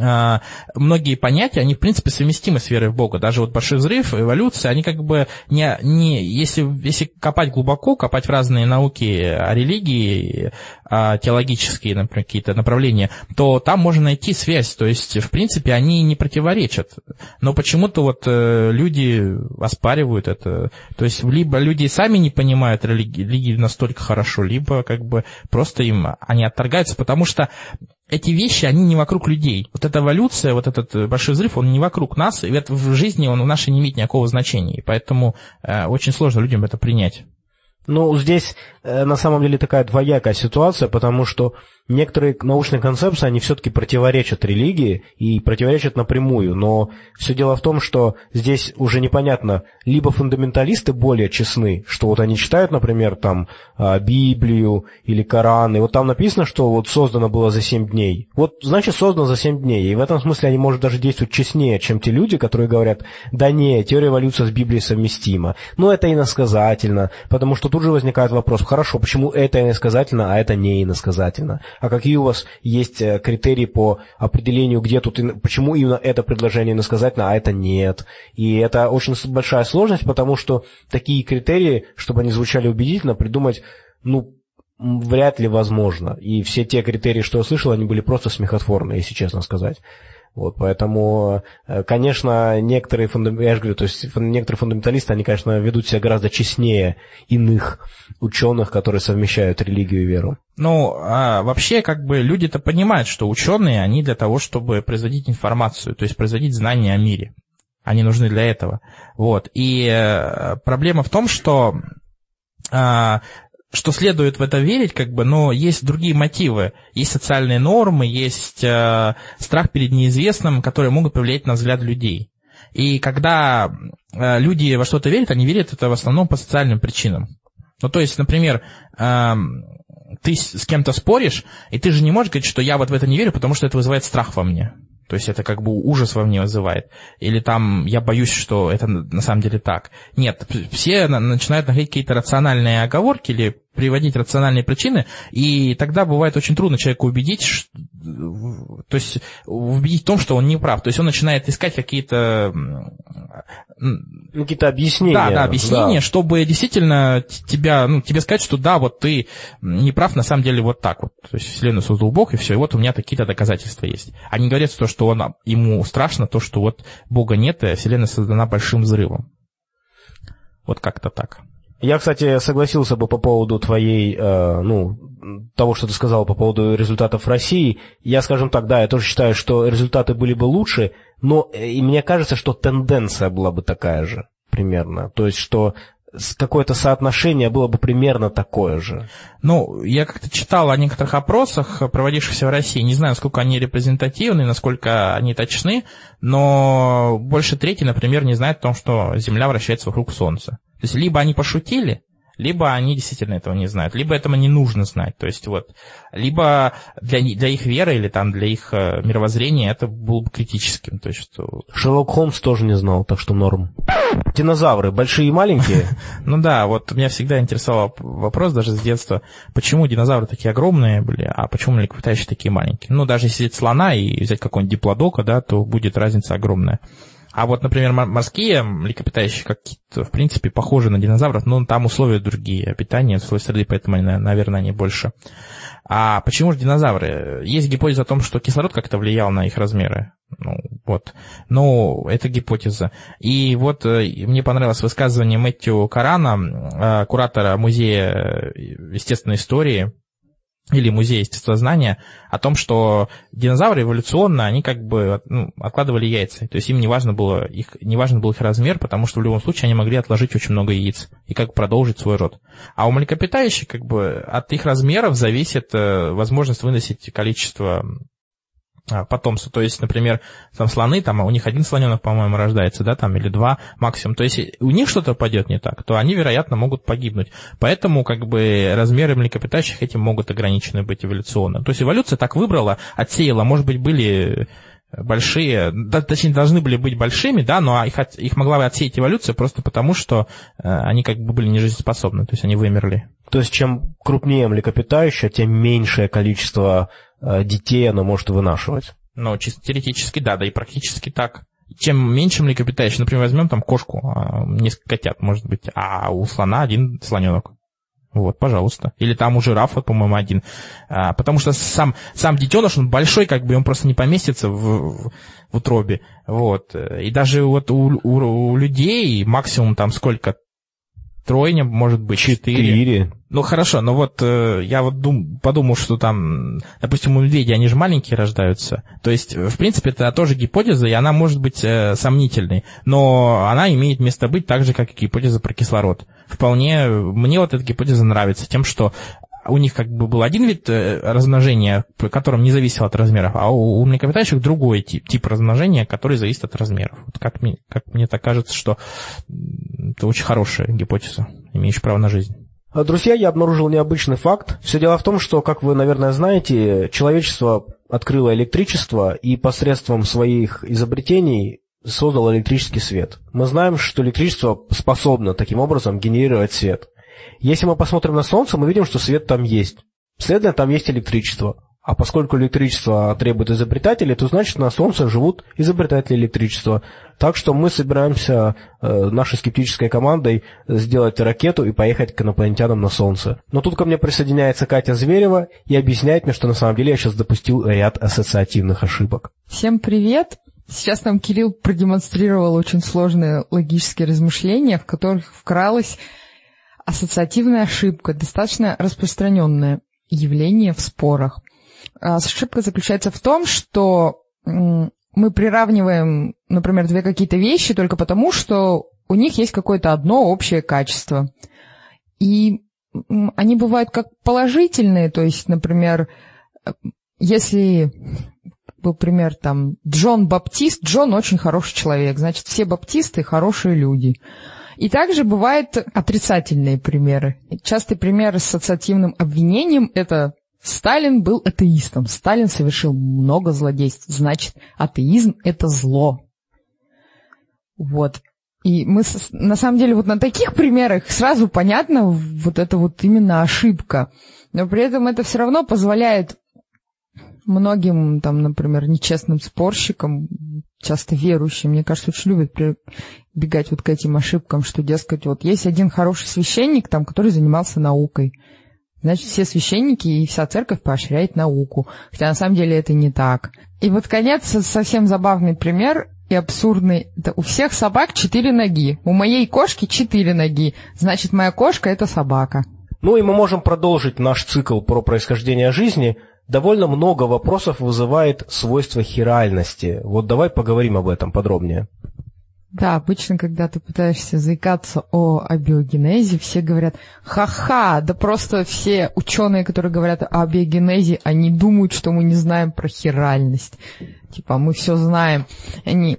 Speaker 3: а, многие понятия, они в принципе совместимы с верой в Бога. Даже вот большой взрыв, эволюция, они как бы не, не если, если копать глубоко, копать в разные науки о религии, о теологические, например, какие-то направления, то там можно найти связь. То есть, в принципе, они не противоречат. Но почему-то вот э, люди оспаривают это. То есть, либо люди сами не понимают религии, настолько хорошо, либо как бы просто им они отторгаются, потому что эти вещи, они не вокруг людей. Вот эта эволюция, вот этот э, большой взрыв, он не вокруг нас, и в жизни он в нашей не имеет никакого значения. И поэтому э, очень сложно людям это принять.
Speaker 1: Ну, здесь э, на самом деле такая двоякая ситуация, потому что некоторые научные концепции, они все-таки противоречат религии и противоречат напрямую, но все дело в том, что здесь уже непонятно, либо фундаменталисты более честны, что вот они читают, например, там а, Библию или Коран, и вот там написано, что вот создано было за 7 дней. Вот значит создано за 7 дней, и в этом смысле они, может, даже действуют честнее, чем те люди, которые говорят, да не, теория эволюции с Библией совместима. Но это иносказательно, потому что тут же возникает вопрос, хорошо, почему это иносказательно, а это не иносказательно? а какие у вас есть э, критерии по определению, где тут, почему именно это предложение иносказательно, а это нет. И это очень большая сложность, потому что такие критерии, чтобы они звучали убедительно, придумать, ну, вряд ли возможно. И все те критерии, что я слышал, они были просто смехотворные, если честно сказать. Вот, поэтому, э, конечно, некоторые, я же говорю, то есть некоторые фундаменталисты, они, конечно, ведут себя гораздо честнее иных ученых, которые совмещают религию и веру.
Speaker 3: Ну, а вообще, как бы, люди-то понимают, что ученые, они для того, чтобы производить информацию, то есть производить знания о мире. Они нужны для этого. Вот. И э, проблема в том, что а, что следует в это верить, как бы, но есть другие мотивы. Есть социальные нормы, есть э, страх перед неизвестным, которые могут повлиять на взгляд людей. И когда э, люди во что-то верят, они верят это в основном по социальным причинам. Ну, то есть, например, э, ты с кем-то споришь, и ты же не можешь говорить, что я вот в это не верю, потому что это вызывает страх во мне. То есть это как бы ужас во мне вызывает. Или там я боюсь, что это на самом деле так. Нет, все начинают находить какие-то рациональные оговорки или приводить рациональные причины, и тогда бывает очень трудно человеку убедить, то есть убедить в том, что он не прав. То есть он начинает искать какие-то...
Speaker 1: Какие-то объяснения.
Speaker 3: Да, да, объяснения, да. чтобы действительно тебя, ну, тебе сказать, что да, вот ты не прав, на самом деле вот так вот. То есть Вселенную создал Бог, и все, и вот у меня какие-то доказательства есть. Они говорят то, что он, ему страшно, то, что вот Бога нет, и Вселенная создана большим взрывом. Вот как-то так.
Speaker 1: Я, кстати, согласился бы по поводу твоей, э, ну, того, что ты сказал по поводу результатов России. Я, скажем так, да, я тоже считаю, что результаты были бы лучше, но э, и мне кажется, что тенденция была бы такая же примерно. То есть, что какое-то соотношение было бы примерно такое же.
Speaker 3: Ну, я как-то читал о некоторых опросах, проводившихся в России. Не знаю, насколько они репрезентативны, насколько они точны, но больше трети, например, не знают о том, что Земля вращается вокруг Солнца. То есть либо они пошутили, либо они действительно этого не знают, либо этому не нужно знать. То есть вот, либо для, для их веры или там для их э, мировоззрения это было бы критическим. То есть, что...
Speaker 1: Шерлок Холмс тоже не знал, так что норм. Динозавры большие и маленькие? [LAUGHS]
Speaker 3: Ну да, вот меня всегда интересовал вопрос даже с детства, почему динозавры такие огромные были, а почему млекопитающие такие маленькие? Ну даже если взять слона и взять какого-нибудь диплодока, да, то будет разница огромная. А вот, например, морские млекопитающие какие-то, в принципе, похожи на динозавров, но там условия другие, питание, условия среды, поэтому, наверное, они больше. А почему же динозавры? Есть гипотеза о том, что кислород как-то влиял на их размеры. Ну, вот. Но это гипотеза. И вот э, мне понравилось высказывание Мэтью Карана, э, куратора музея естественной истории, или музей естествознания о том, что динозавры эволюционно, они как бы ну, откладывали яйца. То есть им не важно, было их, не важен был их размер, потому что в любом случае они могли отложить очень много яиц и как продолжить свой род. А у млекопитающих как бы от их размеров зависит э, возможность выносить количество потомство. То есть, например, там слоны, там у них один слоненок, по-моему, рождается, да, там, или два максимум. То есть, у них что-то пойдет не так, то они, вероятно, могут погибнуть. Поэтому, как бы, размеры млекопитающих этим могут ограничены быть эволюционно. То есть, эволюция так выбрала, отсеяла. Может быть, были большие, да, точнее, должны были быть большими, да, но их, их могла бы отсеять эволюция просто потому, что э, они как бы были нежизнеспособны, то есть они вымерли.
Speaker 1: То есть чем крупнее млекопитающее, тем меньшее количество детей она может вынашивать.
Speaker 3: Ну, чисто теоретически, да, да и практически так. Чем меньше млекопитающих, например, возьмем там кошку, а, несколько котят, может быть, а у слона один слоненок. Вот, пожалуйста. Или там у жирафа, по-моему, один. А, потому что сам, сам детеныш, он большой, как бы он просто не поместится в, в, в утробе. Вот. И даже вот у, у, у людей максимум там сколько? Тройня, может быть, четыре. Четыре. Ну хорошо, но вот э, я вот дум, подумал, что там, допустим, у медведей они же маленькие рождаются. То есть, в принципе, это тоже гипотеза, и она может быть э, сомнительной. Но она имеет место быть так же, как и гипотеза про кислород. Вполне мне вот эта гипотеза нравится тем, что у них как бы был один вид э, размножения, которым не зависел от размеров, а у, у млекопитающих другой тип, тип размножения, который зависит от размеров. Вот как, мне, как мне так кажется, что это очень хорошая гипотеза, имеющая право на жизнь.
Speaker 1: А, друзья, я обнаружил необычный факт. Все дело в том, что, как вы, наверное, знаете, человечество открыло электричество и посредством своих изобретений создало электрический свет. Мы знаем, что электричество способно таким образом генерировать свет. Если мы посмотрим на Солнце, мы видим, что свет там есть. Следовательно, там есть электричество. А поскольку электричество требует изобретателей, то значит на Солнце живут изобретатели электричества. Так что мы собираемся э, нашей скептической командой сделать ракету и поехать к инопланетянам на Солнце. Но тут ко мне присоединяется Катя Зверева и объясняет мне, что на самом деле я сейчас допустил ряд ассоциативных ошибок.
Speaker 4: Всем привет! Сейчас нам Кирилл продемонстрировал очень сложные логические размышления, в которых вкралась ассоциативная ошибка, достаточно распространенное явление в спорах. А, ошибка заключается в том, что мы приравниваем, например, две какие-то вещи только потому, что у них есть какое-то одно общее качество. И они бывают как положительные, то есть, например, если был пример там Джон Баптист. Джон очень хороший человек, значит, все баптисты хорошие люди. И также бывают отрицательные примеры. Частый пример с ассоциативным обвинением – это Сталин был атеистом. Сталин совершил много злодейств. Значит, атеизм – это зло. Вот. И мы, на самом деле, вот на таких примерах сразу понятно вот это вот именно ошибка. Но при этом это все равно позволяет многим, там, например, нечестным спорщикам, часто верующим, мне кажется, очень любят прибегать вот к этим ошибкам, что, дескать, вот есть один хороший священник, там, который занимался наукой. Значит, все священники и вся церковь поощряет науку. Хотя на самом деле это не так. И вот конец, совсем забавный пример и абсурдный. Это у всех собак четыре ноги. У моей кошки четыре ноги. Значит, моя кошка – это собака.
Speaker 1: Ну и мы можем продолжить наш цикл про происхождение жизни – довольно много вопросов вызывает свойство хиральности. Вот давай поговорим об этом подробнее.
Speaker 4: Да, обычно, когда ты пытаешься заикаться о абиогенезе, все говорят, ха-ха, да просто все ученые, которые говорят о абиогенезе, они думают, что мы не знаем про хиральность. Типа, мы все знаем. Они...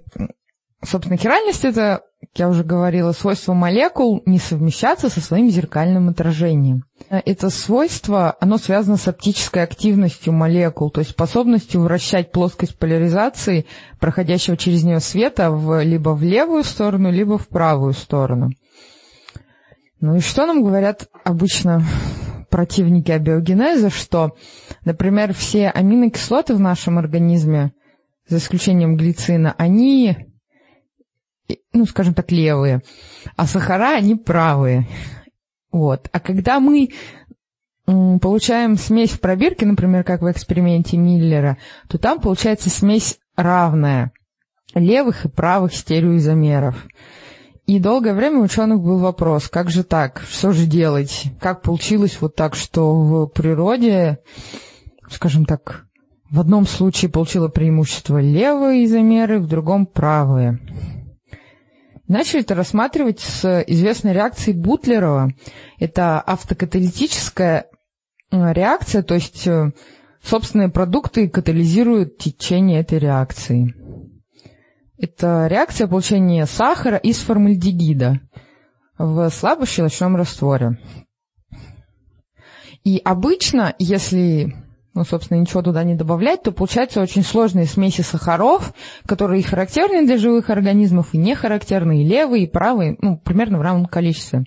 Speaker 4: Собственно, хиральность — это я уже говорила, свойство молекул не совмещаться со своим зеркальным отражением. Это свойство, оно связано с оптической активностью молекул, то есть способностью вращать плоскость поляризации, проходящего через нее света, в, либо в левую сторону, либо в правую сторону. Ну и что нам говорят обычно противники абиогенеза, что, например, все аминокислоты в нашем организме, за исключением глицина, они ну, скажем так, левые, а сахара, они правые. Вот. А когда мы получаем смесь в пробирке, например, как в эксперименте Миллера, то там получается смесь равная левых и правых стереоизомеров. И долгое время у ученых был вопрос, как же так, что же делать? Как получилось вот так, что в природе, скажем так, в одном случае получило преимущество левые изомеры, в другом правые. Начали это рассматривать с известной реакцией Бутлерова. Это автокаталитическая э, реакция, то есть э, собственные продукты катализируют течение этой реакции. Это реакция получения сахара из формальдегида в слабощелочном растворе. И обычно, если ну, собственно, ничего туда не добавлять, то получаются очень сложные смеси сахаров, которые и характерны для живых организмов, и не характерны, и левые, и правые, ну, примерно в равном количестве.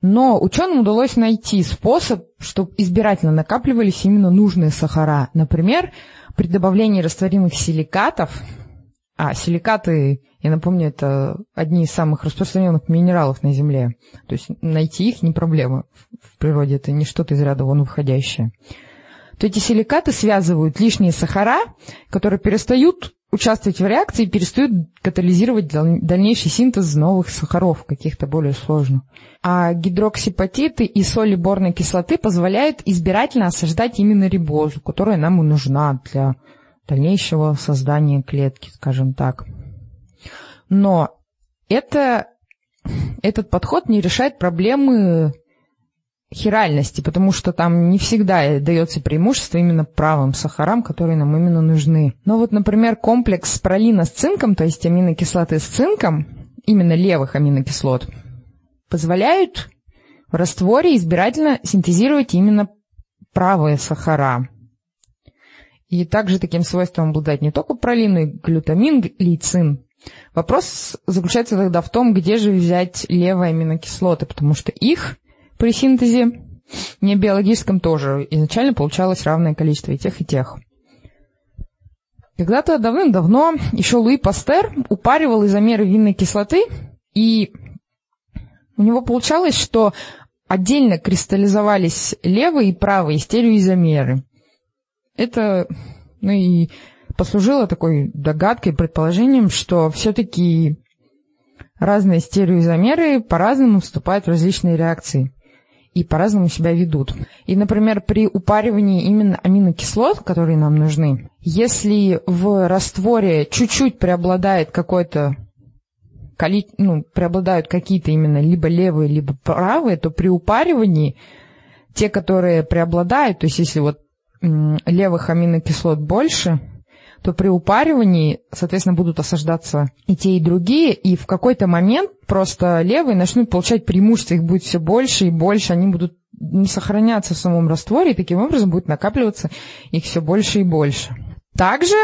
Speaker 4: Но ученым удалось найти способ, чтобы избирательно накапливались именно нужные сахара. Например, при добавлении растворимых силикатов, а силикаты я напомню, это одни из самых распространенных минералов на Земле. То есть найти их не проблема в природе, это не что-то из ряда вон выходящее. То эти силикаты связывают лишние сахара, которые перестают участвовать в реакции и перестают катализировать дальнейший синтез новых сахаров, каких-то более сложных. А гидроксипатиты и соли борной кислоты позволяют избирательно осаждать именно рибозу, которая нам и нужна для дальнейшего создания клетки, скажем так. Но это, этот подход не решает проблемы хиральности, потому что там не всегда дается преимущество именно правым сахарам, которые нам именно нужны. Но вот, например, комплекс пролина с цинком, то есть аминокислоты с цинком, именно левых аминокислот, позволяют в растворе избирательно синтезировать именно правые сахара. И также таким свойством обладает не только пролин, но и глютамин, лейцин. Вопрос заключается тогда в том, где же взять левые аминокислоты, потому что их при синтезе не биологическом тоже изначально получалось равное количество и тех, и тех. Когда-то давным-давно еще Луи Пастер упаривал изомеры винной кислоты, и у него получалось, что отдельно кристаллизовались левые и правые стереоизомеры. Это, ну и послужило такой догадкой, предположением, что все-таки разные стереоизомеры по-разному вступают в различные реакции и по-разному себя ведут. И, например, при упаривании именно аминокислот, которые нам нужны, если в растворе чуть-чуть преобладает какой-то ну, преобладают какие-то именно либо левые, либо правые, то при упаривании те, которые преобладают, то есть если вот левых аминокислот больше, то при упаривании, соответственно, будут осаждаться и те, и другие, и в какой-то момент просто левые начнут получать преимущество, их будет все больше и больше, они будут не сохраняться в самом растворе, и таким образом будет накапливаться их все больше и больше. Также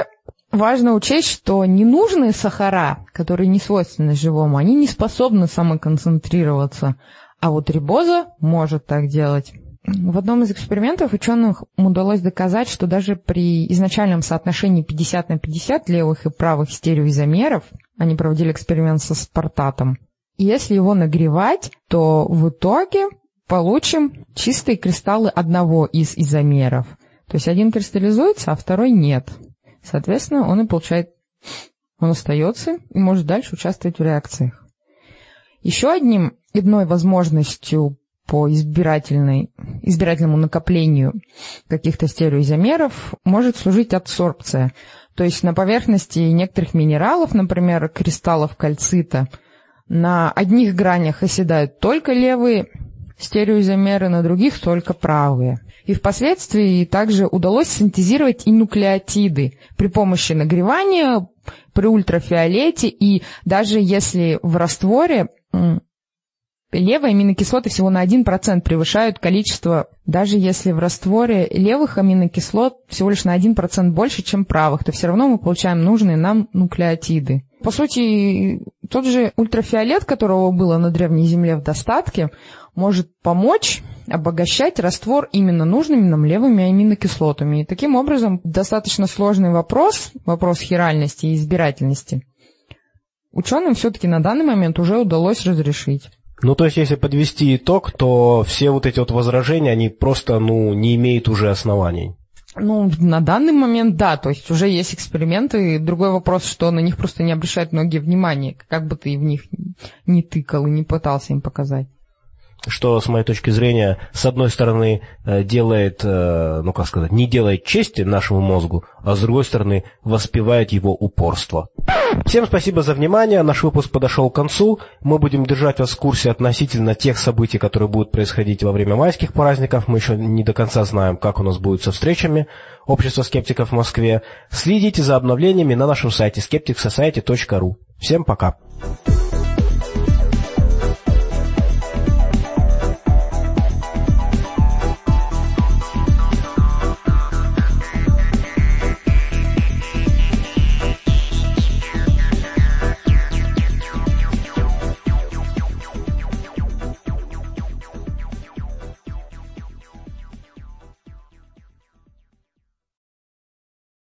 Speaker 4: важно учесть, что ненужные сахара, которые не свойственны живому, они не способны самоконцентрироваться, а вот рибоза может так делать. В одном из экспериментов ученым удалось доказать, что даже при изначальном соотношении 50 на 50 левых и правых стереоизомеров, они проводили эксперимент со спартатом, если его нагревать, то в итоге получим чистые кристаллы одного из изомеров. То есть один кристаллизуется, а второй нет. Соответственно, он и получает, он остается и может дальше участвовать в реакциях. Еще одним, одной возможностью по избирательной, избирательному накоплению каких-то стереоизомеров может служить адсорбция. То есть на поверхности некоторых минералов, например, кристаллов кальцита, на одних гранях оседают только левые стереоизомеры, на других только правые. И впоследствии также удалось синтезировать и нуклеотиды при помощи нагревания, при ультрафиолете, и даже если в растворе Левые аминокислоты всего на 1% превышают количество, даже если в растворе левых аминокислот всего лишь на 1% больше, чем правых, то все равно мы получаем нужные нам нуклеотиды. По сути, тот же ультрафиолет, которого было на Древней Земле в достатке, может помочь обогащать раствор именно нужными нам левыми аминокислотами. И таким образом достаточно сложный вопрос, вопрос хиральности и избирательности, ученым все-таки на данный момент уже удалось разрешить.
Speaker 1: Ну, то есть, если подвести итог, то все вот эти вот возражения, они просто, ну, не имеют уже оснований.
Speaker 4: Ну, на данный момент, да, то есть уже есть эксперименты. Другой вопрос, что на них просто не обращают многие внимания, как бы ты в них не тыкал и не пытался им показать
Speaker 1: что, с моей точки зрения, с одной стороны, э, делает, э, ну как сказать, не делает чести нашему мозгу, а с другой стороны, воспевает его упорство. Всем спасибо за внимание. Наш выпуск подошел к концу. Мы будем держать вас в курсе относительно тех событий, которые будут происходить во время майских праздников. Мы еще не до конца знаем, как у нас будет со встречами Общества скептиков в Москве. Следите за обновлениями на нашем сайте skepticsociety.ru. Всем пока.